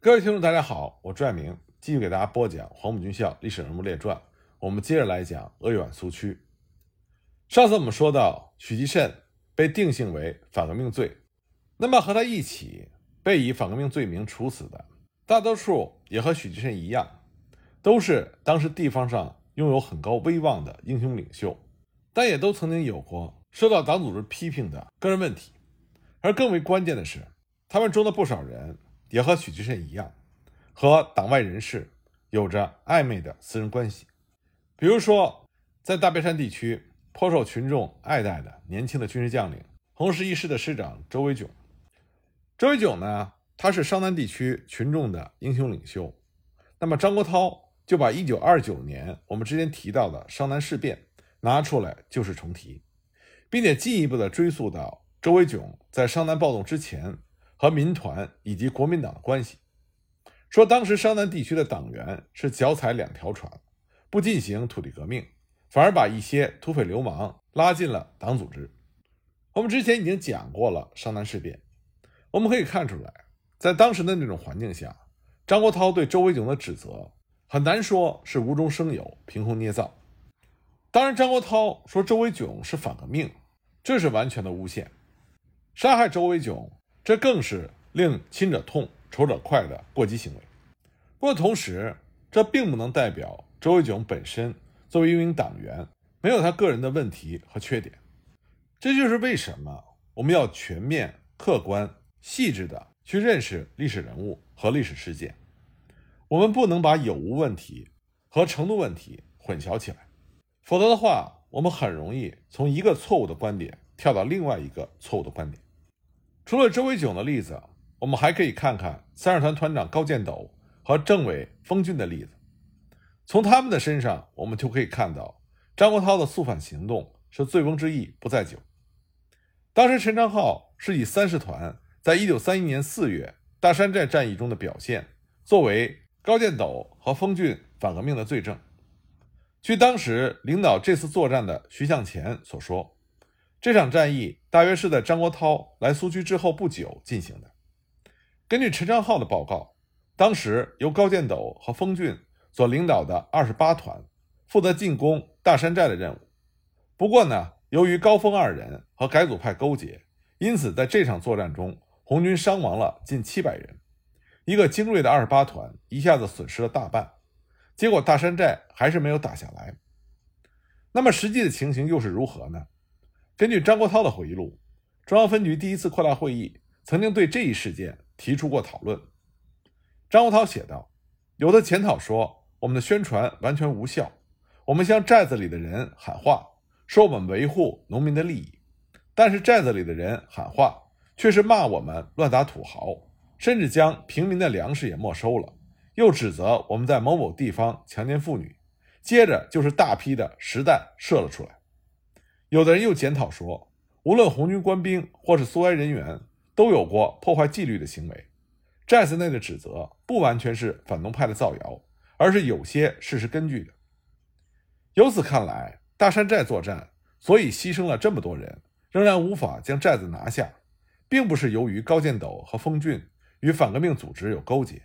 各位听众，大家好，我朱爱明继续给大家播讲《黄埔军校历史人物列传》，我们接着来讲鄂豫皖苏区。上次我们说到，许继慎被定性为反革命罪，那么和他一起被以反革命罪名处死的，大多数也和许继慎一样，都是当时地方上拥有很高威望的英雄领袖，但也都曾经有过受到党组织批评的个人问题。而更为关键的是，他们中的不少人。也和许继慎一样，和党外人士有着暧昧的私人关系。比如说，在大别山地区颇受群众爱戴的年轻的军事将领，红十一师的师长周维炯。周维炯呢，他是商南地区群众的英雄领袖。那么张国焘就把1929年我们之前提到的商南事变拿出来旧事重提，并且进一步的追溯到周维炯在商南暴动之前。和民团以及国民党的关系，说当时商南地区的党员是脚踩两条船，不进行土地革命，反而把一些土匪流氓拉进了党组织。我们之前已经讲过了商南事变，我们可以看出来，在当时的那种环境下，张国焘对周维炯的指责很难说是无中生有、凭空捏造。当然，张国焘说周维炯是反革命，这是完全的诬陷，杀害周维炯。这更是令亲者痛、仇者快的过激行为。不过，同时这并不能代表周维炯本身作为一名党员没有他个人的问题和缺点。这就是为什么我们要全面、客观、细致地去认识历史人物和历史事件。我们不能把有无问题和程度问题混淆起来，否则的话，我们很容易从一个错误的观点跳到另外一个错误的观点。除了周维炯的例子，我们还可以看看三十团团长高建斗和政委封俊的例子。从他们的身上，我们就可以看到张国焘的肃反行动是醉翁之意不在酒。当时陈昌浩是以三十团在一九三一年四月大山寨战役中的表现，作为高建斗和封俊反革命的罪证。据当时领导这次作战的徐向前所说。这场战役大约是在张国焘来苏区之后不久进行的。根据陈昌浩的报告，当时由高建斗和封俊所领导的二十八团负责进攻大山寨的任务。不过呢，由于高峰二人和改组派勾结，因此在这场作战中，红军伤亡了近七百人。一个精锐的二十八团一下子损失了大半，结果大山寨还是没有打下来。那么实际的情形又是如何呢？根据张国焘的回忆录，中央分局第一次扩大会议曾经对这一事件提出过讨论。张国焘写道：“有的检讨说，我们的宣传完全无效。我们向寨子里的人喊话，说我们维护农民的利益，但是寨子里的人喊话却是骂我们乱打土豪，甚至将平民的粮食也没收了，又指责我们在某某地方强奸妇女，接着就是大批的实弹射了出来。”有的人又检讨说，无论红军官兵或是苏维埃人员，都有过破坏纪律的行为。寨子内的指责不完全是反动派的造谣，而是有些事实根据的。由此看来，大山寨作战所以牺牲了这么多人，仍然无法将寨子拿下，并不是由于高建斗和封俊与反革命组织有勾结，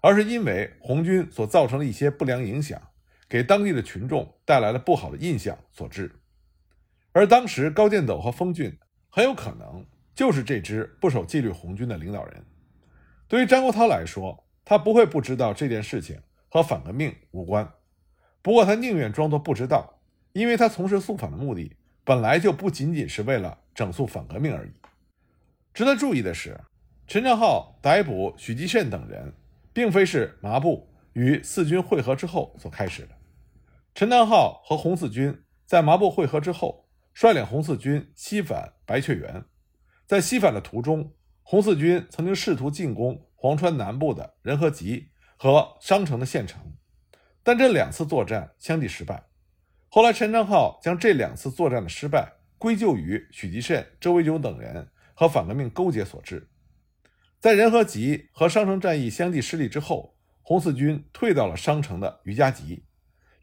而是因为红军所造成的一些不良影响，给当地的群众带来了不好的印象所致。而当时高建斗和封俊很有可能就是这支不守纪律红军的领导人。对于张国焘来说，他不会不知道这件事情和反革命无关。不过他宁愿装作不知道，因为他从事肃反的目的本来就不仅仅是为了整肃反革命而已。值得注意的是，陈昌浩逮捕许继慎等人，并非是麻布与四军会合之后所开始的。陈昌浩和红四军在麻布会合之后。率领红四军西返白雀园，在西返的途中，红四军曾经试图进攻黄川南部的仁和集和商城的县城，但这两次作战相继失败。后来，陈昌浩将这两次作战的失败归咎于许继慎、周维炯等人和反革命勾结所致。在仁和集和商城战役相继失利之后，红四军退到了商城的余家集。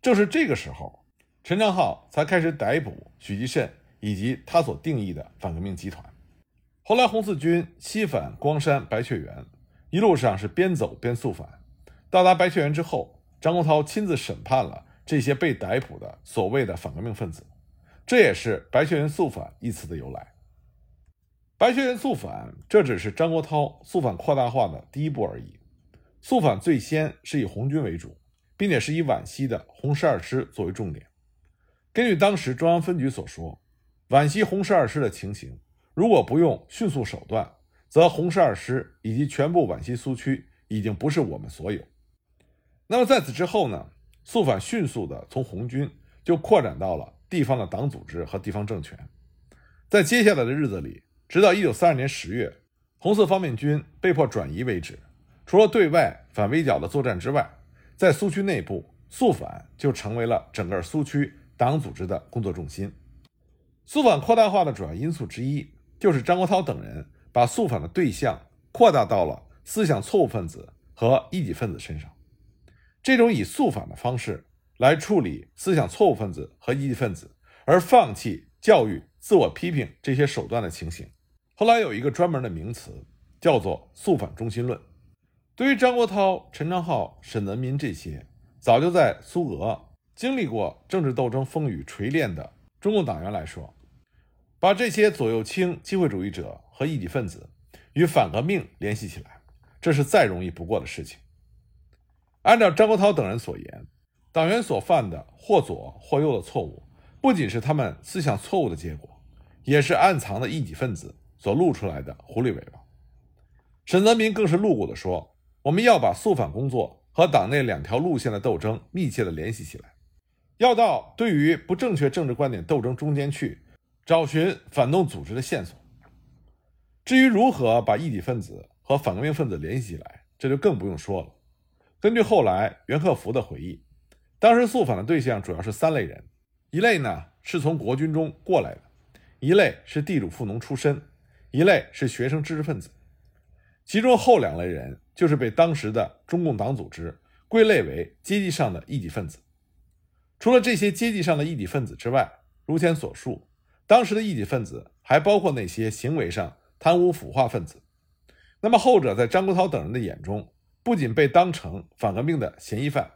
正是这个时候。陈昌浩才开始逮捕许继慎以及他所定义的反革命集团。后来，红四军西返光山白雀园，一路上是边走边肃反。到达白雀园之后，张国焘亲自审判了这些被逮捕的所谓的反革命分子，这也是“白雀园肃反”一词的由来。白雀园肃反，这只是张国焘肃反扩大化的第一步而已。肃反最先是以红军为主，并且是以皖西的红十二师作为重点。根据当时中央分局所说，皖西红十二师的情形，如果不用迅速手段，则红十二师以及全部皖西苏区已经不是我们所有。那么在此之后呢？肃反迅速的从红军就扩展到了地方的党组织和地方政权。在接下来的日子里，直到一九三二年十月，红色方面军被迫转移为止。除了对外反围剿的作战之外，在苏区内部，肃反就成为了整个苏区党组织的工作重心。肃反扩大化的主要因素之一，就是张国焘等人把肃反的对象扩大到了思想错误分子和异己分子身上。这种以肃反的方式来处理思想错误分子和异己分子，而放弃教育、自我批评这些手段的情形，后来有一个专门的名词，叫做“肃反中心论”。对于张国焘、陈昌浩、沈泽民这些早就在苏俄经历过政治斗争风雨锤炼的中共党员来说，把这些左右倾机会主义者和异己分子与反革命联系起来，这是再容易不过的事情。按照张国焘等人所言，党员所犯的或左或右的错误，不仅是他们思想错误的结果，也是暗藏的异己分子所露出来的狐狸尾巴。沈泽民更是露骨地说。我们要把肃反工作和党内两条路线的斗争密切的联系起来，要到对于不正确政治观点斗争中间去找寻反动组织的线索。至于如何把异己分子和反革命分子联系起来，这就更不用说了。根据后来袁克福的回忆，当时肃反的对象主要是三类人：一类呢是从国军中过来的，一类是地主富农出身，一类是学生知识分子。其中后两类人。就是被当时的中共党组织归类为阶级上的异己分子。除了这些阶级上的异己分子之外，如前所述，当时的异己分子还包括那些行为上贪污腐化分子。那么后者在张国焘等人的眼中，不仅被当成反革命的嫌疑犯，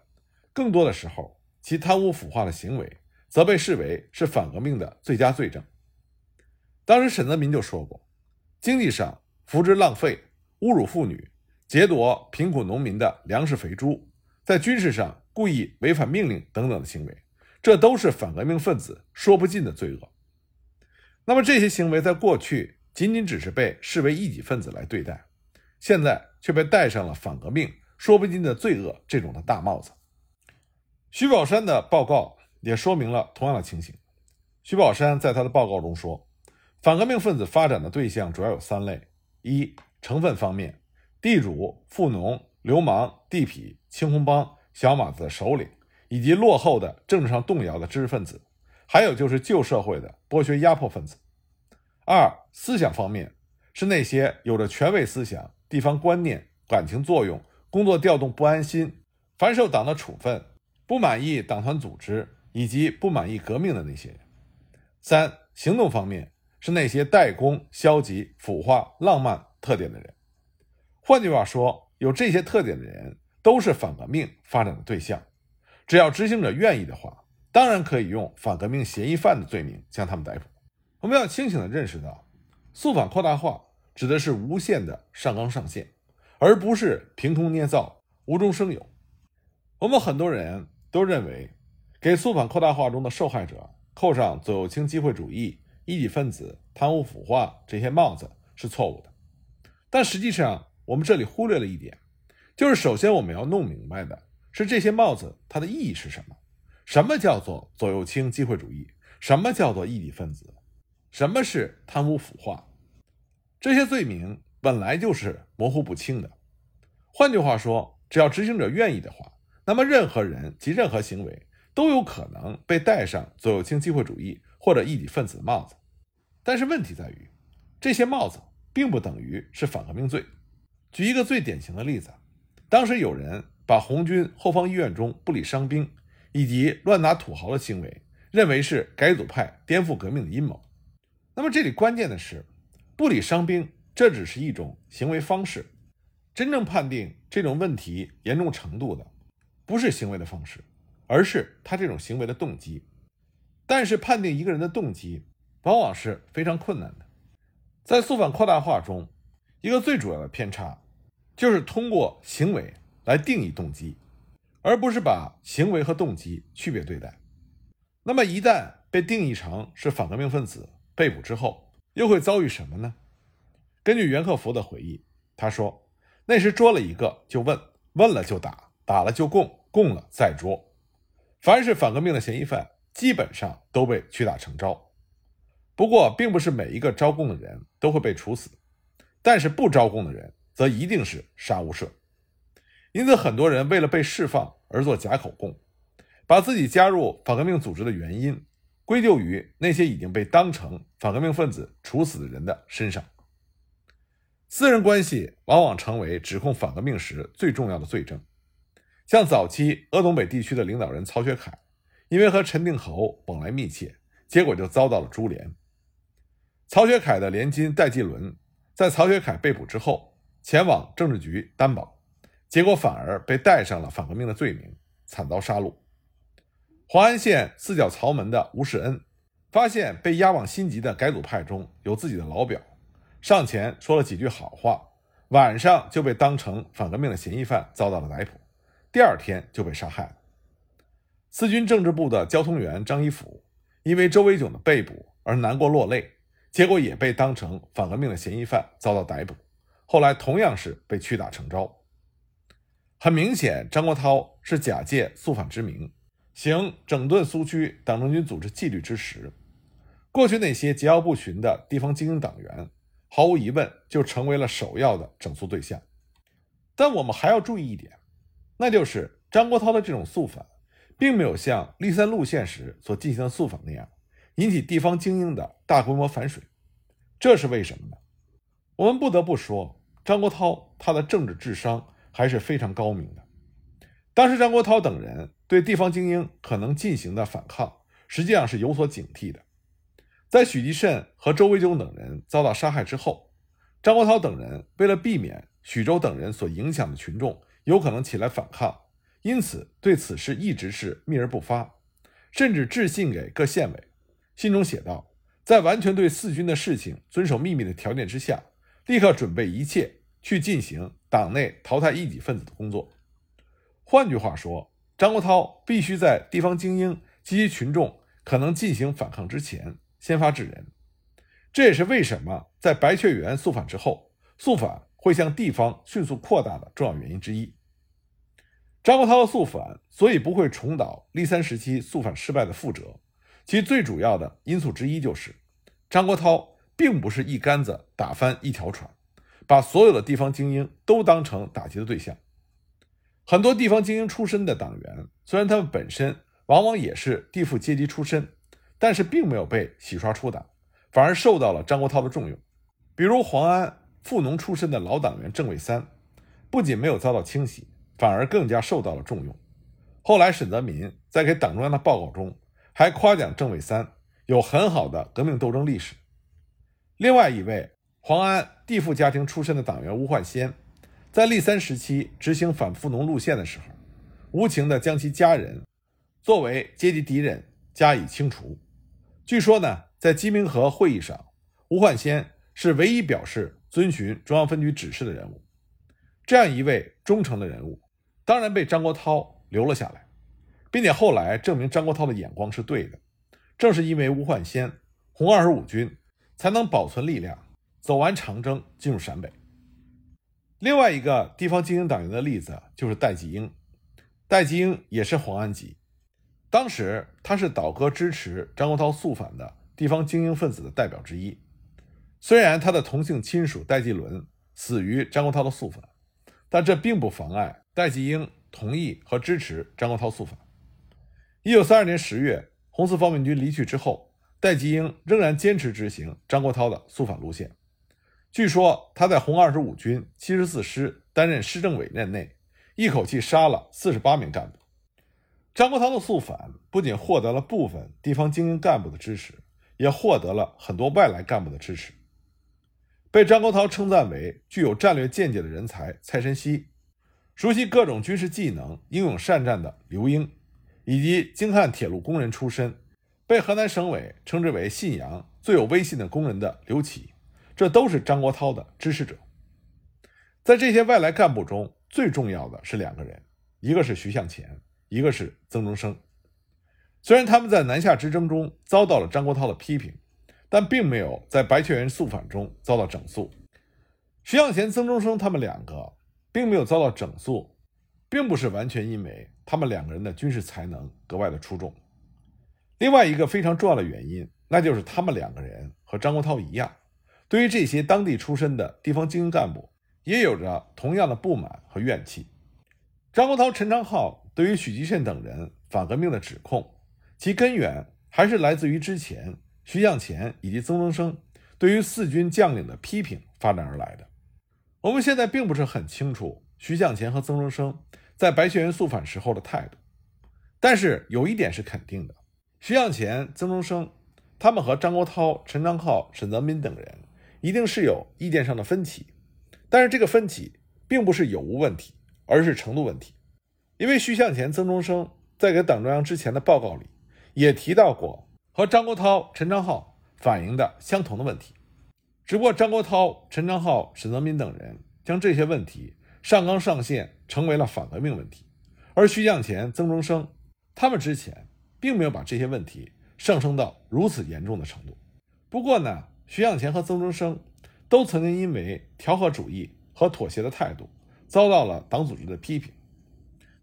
更多的时候，其贪污腐化的行为则被视为是反革命的最佳罪证。当时沈泽民就说过：“经济上扶植浪费、侮辱妇女。”劫夺贫苦农民的粮食肥猪，在军事上故意违反命令等等的行为，这都是反革命分子说不尽的罪恶。那么这些行为在过去仅仅只是被视为异己分子来对待，现在却被戴上了反革命说不尽的罪恶这种的大帽子。徐宝山的报告也说明了同样的情形。徐宝山在他的报告中说，反革命分子发展的对象主要有三类：一、成分方面。地主、富农、流氓、地痞、青红帮、小马子的首领，以及落后的政治上动摇的知识分子，还有就是旧社会的剥削压迫分子。二、思想方面是那些有着权威思想、地方观念、感情作用、工作调动不安心、反受党的处分、不满意党团组织以及不满意革命的那些人。三、行动方面是那些怠工、消极、腐化、浪漫特点的人。换句话说，有这些特点的人都是反革命发展的对象。只要执行者愿意的话，当然可以用反革命嫌疑犯的罪名将他们逮捕。我们要清醒地认识到，肃反扩大化指的是无限的上纲上线，而不是凭空捏造、无中生有。我们很多人都认为，给肃反扩大化中的受害者扣上左右倾机会主义、异己分子、贪污腐化这些帽子是错误的，但实际上。我们这里忽略了一点，就是首先我们要弄明白的是这些帽子它的意义是什么？什么叫做左右倾机会主义？什么叫做异己分子？什么是贪污腐化？这些罪名本来就是模糊不清的。换句话说，只要执行者愿意的话，那么任何人及任何行为都有可能被戴上左右倾机会主义或者异己分子的帽子。但是问题在于，这些帽子并不等于是反革命罪。举一个最典型的例子，当时有人把红军后方医院中不理伤兵以及乱打土豪的行为认为是改组派颠覆革命的阴谋。那么这里关键的是，不理伤兵这只是一种行为方式，真正判定这种问题严重程度的，不是行为的方式，而是他这种行为的动机。但是判定一个人的动机，往往是非常困难的。在肃反扩大化中，一个最主要的偏差，就是通过行为来定义动机，而不是把行为和动机区别对待。那么一旦被定义成是反革命分子，被捕之后，又会遭遇什么呢？根据袁克福的回忆，他说：“那时捉了一个就问，问了就打，打了就供，供了再捉。凡是反革命的嫌疑犯，基本上都被屈打成招。不过，并不是每一个招供的人都会被处死，但是不招供的人则一定是杀无赦。因此，很多人为了被释放而做假口供，把自己加入反革命组织的原因。”归咎于那些已经被当成反革命分子处死的人的身上。私人关系往往成为指控反革命时最重要的罪证。像早期鄂东北地区的领导人曹学凯，因为和陈定侯往来密切，结果就遭到了株连。曹学凯的连襟戴季伦，在曹学凯被捕之后，前往政治局担保，结果反而被戴上了反革命的罪名，惨遭杀戮。黄安县四角曹门的吴世恩，发现被押往新集的改组派中有自己的老表，上前说了几句好话，晚上就被当成反革命的嫌疑犯遭到了逮捕，第二天就被杀害了。四军政治部的交通员张一甫，因为周维炯的被捕而难过落泪，结果也被当成反革命的嫌疑犯遭到逮捕，后来同样是被屈打成招。很明显，张国焘是假借肃反之名。行整顿苏区党政军组织纪律之实，过去那些桀骜不驯的地方精英党员，毫无疑问就成为了首要的整肃对象。但我们还要注意一点，那就是张国焘的这种肃反，并没有像立三路线时所进行的肃反那样，引起地方精英的大规模反水。这是为什么呢？我们不得不说，张国焘他的政治智商还是非常高明的。当时张国焘等人。对地方精英可能进行的反抗，实际上是有所警惕的。在许继慎和周维炯等人遭到杀害之后，张国焘等人为了避免许州等人所影响的群众有可能起来反抗，因此对此事一直是秘而不发，甚至致信给各县委，信中写道：“在完全对四军的事情遵守秘密的条件之下，立刻准备一切去进行党内淘汰异己分子的工作。”换句话说。张国焘必须在地方精英及其群众可能进行反抗之前先发制人，这也是为什么在白雀园肃反之后，肃反会向地方迅速扩大的重要原因之一。张国焘的肃反所以不会重蹈立三时期肃反失败的覆辙，其最主要的因素之一就是张国焘并不是一竿子打翻一条船，把所有的地方精英都当成打击的对象。很多地方精英出身的党员，虽然他们本身往往也是地富阶级出身，但是并没有被洗刷出党，反而受到了张国焘的重用。比如黄安富农出身的老党员郑伟三，不仅没有遭到清洗，反而更加受到了重用。后来沈泽民在给党中央的报告中，还夸奖郑伟三有很好的革命斗争历史。另外一位黄安地富家庭出身的党员吴焕先。在立三时期执行反富农路线的时候，无情地将其家人作为阶级敌人加以清除。据说呢，在鸡鸣河会议上，吴焕先是唯一表示遵循中央分局指示的人物。这样一位忠诚的人物，当然被张国焘留了下来，并且后来证明张国焘的眼光是对的。正是因为吴焕先，红二十五军才能保存力量，走完长征，进入陕北。另外一个地方精英党员的例子就是戴季英，戴季英也是黄安籍，当时他是倒戈支持张国焘肃反的地方精英分子的代表之一。虽然他的同姓亲属戴季伦死于张国焘的肃反，但这并不妨碍戴季英同意和支持张国焘肃反。一九三二年十月，红四方面军离去之后，戴季英仍然坚持执行张国焘的肃反路线。据说他在红二十五军七十四师担任师政委任内，一口气杀了四十八名干部。张国焘的肃反不仅获得了部分地方精英干部的支持，也获得了很多外来干部的支持。被张国焘称赞为具有战略见解的人才蔡申熙，熟悉各种军事技能、英勇善战的刘英，以及京汉铁路工人出身、被河南省委称之为信阳最有威信的工人的刘启，这都是张国焘的支持者。在这些外来干部中，最重要的是两个人，一个是徐向前，一个是曾中生。虽然他们在南下之争中遭到了张国焘的批评。但并没有在白求恩肃反中遭到整肃。徐向前、曾中生他们两个并没有遭到整肃，并不是完全因为他们两个人的军事才能格外的出众。另外一个非常重要的原因，那就是他们两个人和张国焘一样，对于这些当地出身的地方精英干部也有着同样的不满和怨气。张国焘、陈昌浩对于许继慎等人反革命的指控，其根源还是来自于之前。徐向前以及曾中生对于四军将领的批评发展而来的。我们现在并不是很清楚徐向前和曾中生在白雀园肃反时候的态度，但是有一点是肯定的：徐向前、曾中生他们和张国焘、陈昌浩、沈泽民等人一定是有意见上的分歧，但是这个分歧并不是有无问题，而是程度问题。因为徐向前、曾中生在给党中央之前的报告里也提到过。和张国焘、陈昌浩反映的相同的问题，只不过张国焘、陈昌浩、沈泽民等人将这些问题上纲上线，成为了反革命问题，而徐向前、曾中生他们之前并没有把这些问题上升到如此严重的程度。不过呢，徐向前和曾中生都曾经因为调和主义和妥协的态度遭到了党组织的批评。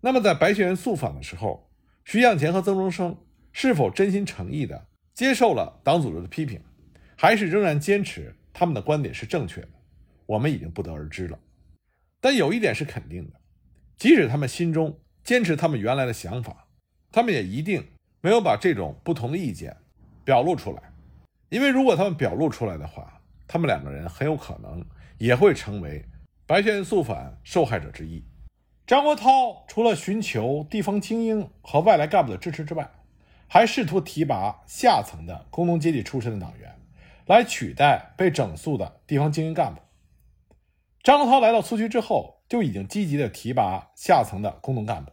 那么在白学园肃反的时候，徐向前和曾中生。是否真心诚意地接受了党组织的批评，还是仍然坚持他们的观点是正确的，我们已经不得而知了。但有一点是肯定的，即使他们心中坚持他们原来的想法，他们也一定没有把这种不同的意见表露出来。因为如果他们表露出来的话，他们两个人很有可能也会成为白雀园肃反受害者之一。张国焘除了寻求地方精英和外来干部的支持之外，还试图提拔下层的工农阶级出身的党员，来取代被整肃的地方精英干部。张国焘来到苏区之后，就已经积极的提拔下层的工农干部。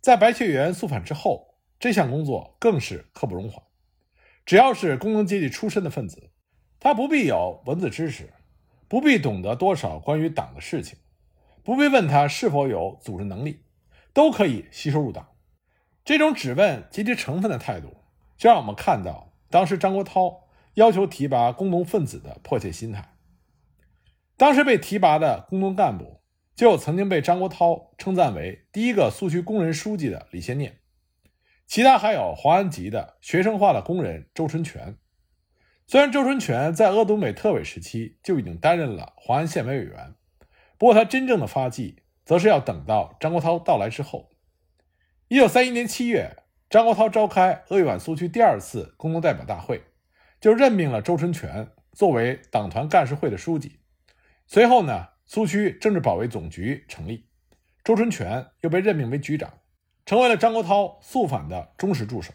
在白雀园肃反之后，这项工作更是刻不容缓。只要是工农阶级出身的分子，他不必有文字知识，不必懂得多少关于党的事情，不必问他是否有组织能力，都可以吸收入党。这种只问阶级成分的态度，就让我们看到当时张国焘要求提拔工农分子的迫切心态。当时被提拔的工农干部，就曾经被张国焘称赞为第一个苏区工人书记的李先念，其他还有黄安籍的学生化的工人周春泉。虽然周春泉在鄂东北特委时期就已经担任了黄安县委委员，不过他真正的发迹，则是要等到张国焘到来之后。一九三一年七月，张国焘召开鄂豫皖苏区第二次工农代表大会，就任命了周春泉作为党团干事会的书记。随后呢，苏区政治保卫总局成立，周春泉又被任命为局长，成为了张国焘肃反的忠实助手。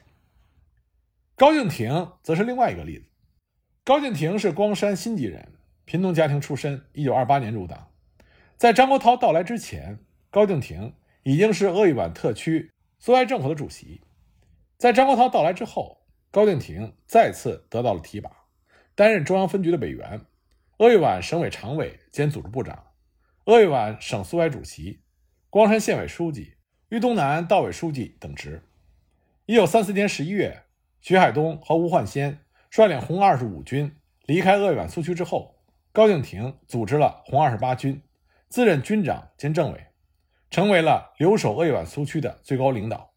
高敬亭则是另外一个例子。高敬亭是光山新集人，贫农家庭出身，一九二八年入党。在张国焘到来之前，高敬亭已经是鄂豫皖特区。苏维埃政府的主席，在张国焘到来之后，高敬亭再次得到了提拔，担任中央分局的委员、鄂豫皖省委常委兼组织部长、鄂豫皖省苏维埃主席、光山县委书记、豫东南道委书记等职。一九三四年十一月，徐海东和吴焕先率领红二十五军离开鄂豫皖苏区之后，高敬亭组织了红二十八军，自任军长兼政委。成为了留守鄂豫皖苏区的最高领导，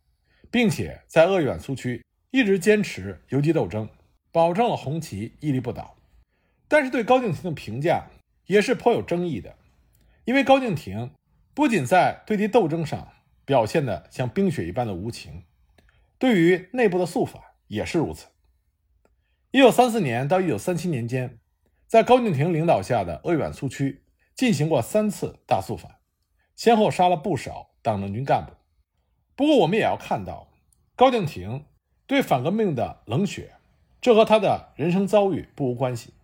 并且在鄂豫皖苏区一直坚持游击斗争，保证了红旗屹立不倒。但是对高敬亭的评价也是颇有争议的，因为高敬亭不仅在对敌斗争上表现的像冰雪一般的无情，对于内部的肃反也是如此。一九三四年到一九三七年间，在高敬亭领导下的鄂豫皖苏区进行过三次大肃反。先后杀了不少党政军干部，不过我们也要看到，高敬亭对反革命的冷血，这和他的人生遭遇不无关系。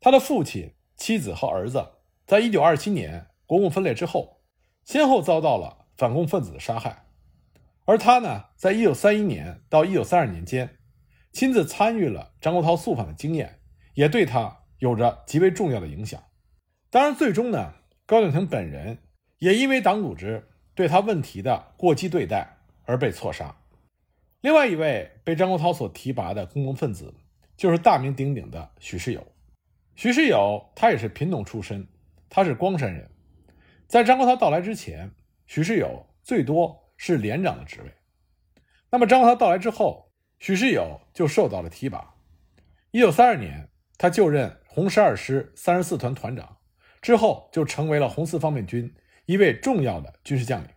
他的父亲妻子和儿子，在一九二七年国共分裂之后，先后遭到了反共分子的杀害。而他呢，在一九三一年到一九三二年间，亲自参与了张国焘肃反的经验，也对他有着极为重要的影响。当然，最终呢，高敬亭本人也因为党组织对他问题的过激对待而被错杀。另外一位被张国焘所提拔的公共分子，就是大名鼎鼎的许世友。许世友他也是贫农出身，他是光山人。在张国焘到来之前，许世友最多。是连长的职位。那么张国焘到来之后，许世友就受到了提拔。一九三二年，他就任红十二师三十四团团长，之后就成为了红四方面军一位重要的军事将领。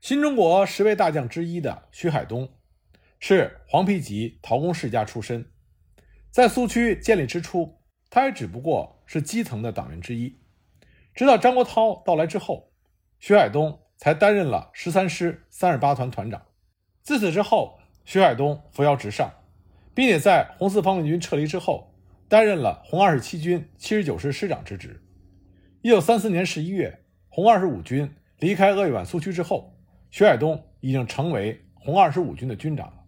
新中国十位大将之一的徐海东，是黄皮籍陶工世家出身，在苏区建立之初，他也只不过是基层的党员之一。直到张国焘到来之后，徐海东。才担任了十三师三十八团团长。自此之后，徐海东扶摇直上，并且在红四方面军撤离之后，担任了红二十七军七十九师师长之职。一九三四年十一月，红二十五军离开鄂豫皖苏区之后，徐海东已经成为红二十五军的军长了。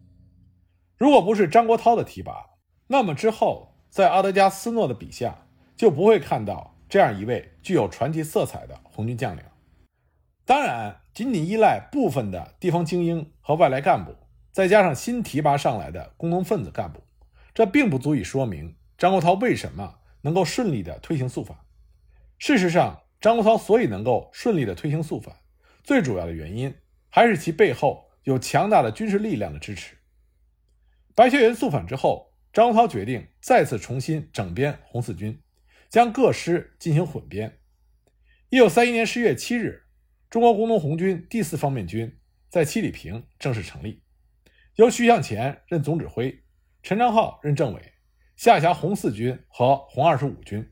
如果不是张国焘的提拔，那么之后在阿德加斯诺的笔下，就不会看到这样一位具有传奇色彩的红军将领。当然，仅仅依赖部分的地方精英和外来干部，再加上新提拔上来的工农分子干部，这并不足以说明张国焘为什么能够顺利地推行肃反。事实上，张国焘所以能够顺利地推行肃反，最主要的原因还是其背后有强大的军事力量的支持。白求恩肃反之后，张国焘决定再次重新整编红四军，将各师进行混编。一九三一年十月七日。中国工农红军第四方面军在七里坪正式成立，由徐向前任总指挥，陈昌浩任政委，下辖红四军和红二十五军。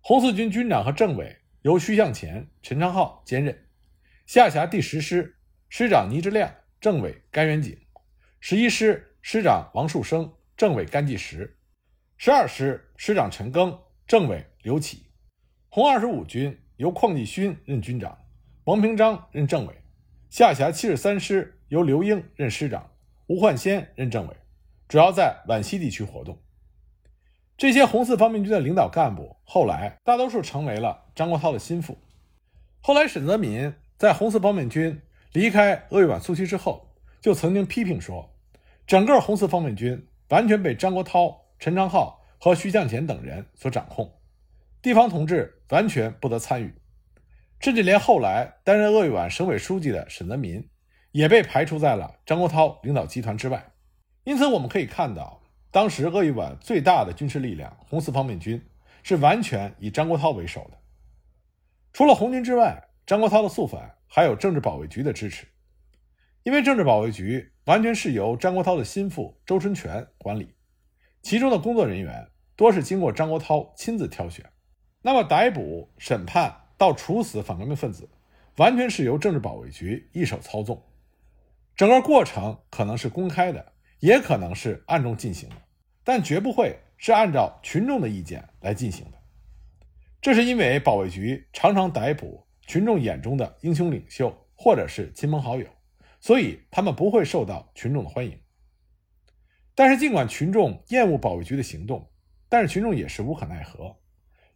红四军军长和政委由徐向前、陈昌浩兼任，下辖第十师，师长倪之亮，政委甘元景；十一师师长王树生，政委甘继石；十二师师长陈赓，政委刘启。红二十五军由邝继勋任军长。王平章任政委，下辖七十三师由刘英任师长，吴焕先任政委，主要在皖西地区活动。这些红四方面军的领导干部，后来大多数成为了张国焘的心腹。后来，沈泽民在红四方面军离开鄂豫皖苏区之后，就曾经批评说，整个红四方面军完全被张国焘、陈昌浩和徐向前等人所掌控，地方同志完全不得参与。甚至连后来担任鄂豫皖省委书记的沈泽民，也被排除在了张国焘领导集团之外。因此，我们可以看到，当时鄂豫皖最大的军事力量红四方面军是完全以张国焘为首的。除了红军之外，张国焘的肃反还有政治保卫局的支持，因为政治保卫局完全是由张国焘的心腹周春泉管理，其中的工作人员多是经过张国焘亲自挑选。那么，逮捕、审判。到处死反革命分子，完全是由政治保卫局一手操纵，整个过程可能是公开的，也可能是暗中进行的，但绝不会是按照群众的意见来进行的。这是因为保卫局常常逮捕群众眼中的英雄领袖或者是亲朋好友，所以他们不会受到群众的欢迎。但是，尽管群众厌恶保卫局的行动，但是群众也是无可奈何，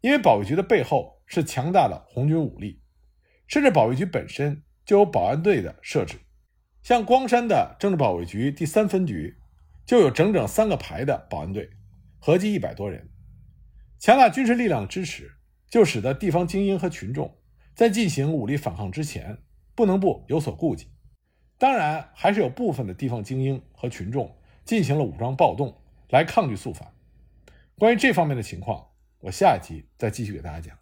因为保卫局的背后。是强大的红军武力，甚至保卫局本身就有保安队的设置。像光山的政治保卫局第三分局就有整整三个排的保安队，合计一百多人。强大军事力量的支持，就使得地方精英和群众在进行武力反抗之前，不能不有所顾忌。当然，还是有部分的地方精英和群众进行了武装暴动来抗拒肃反。关于这方面的情况，我下一集再继续给大家讲。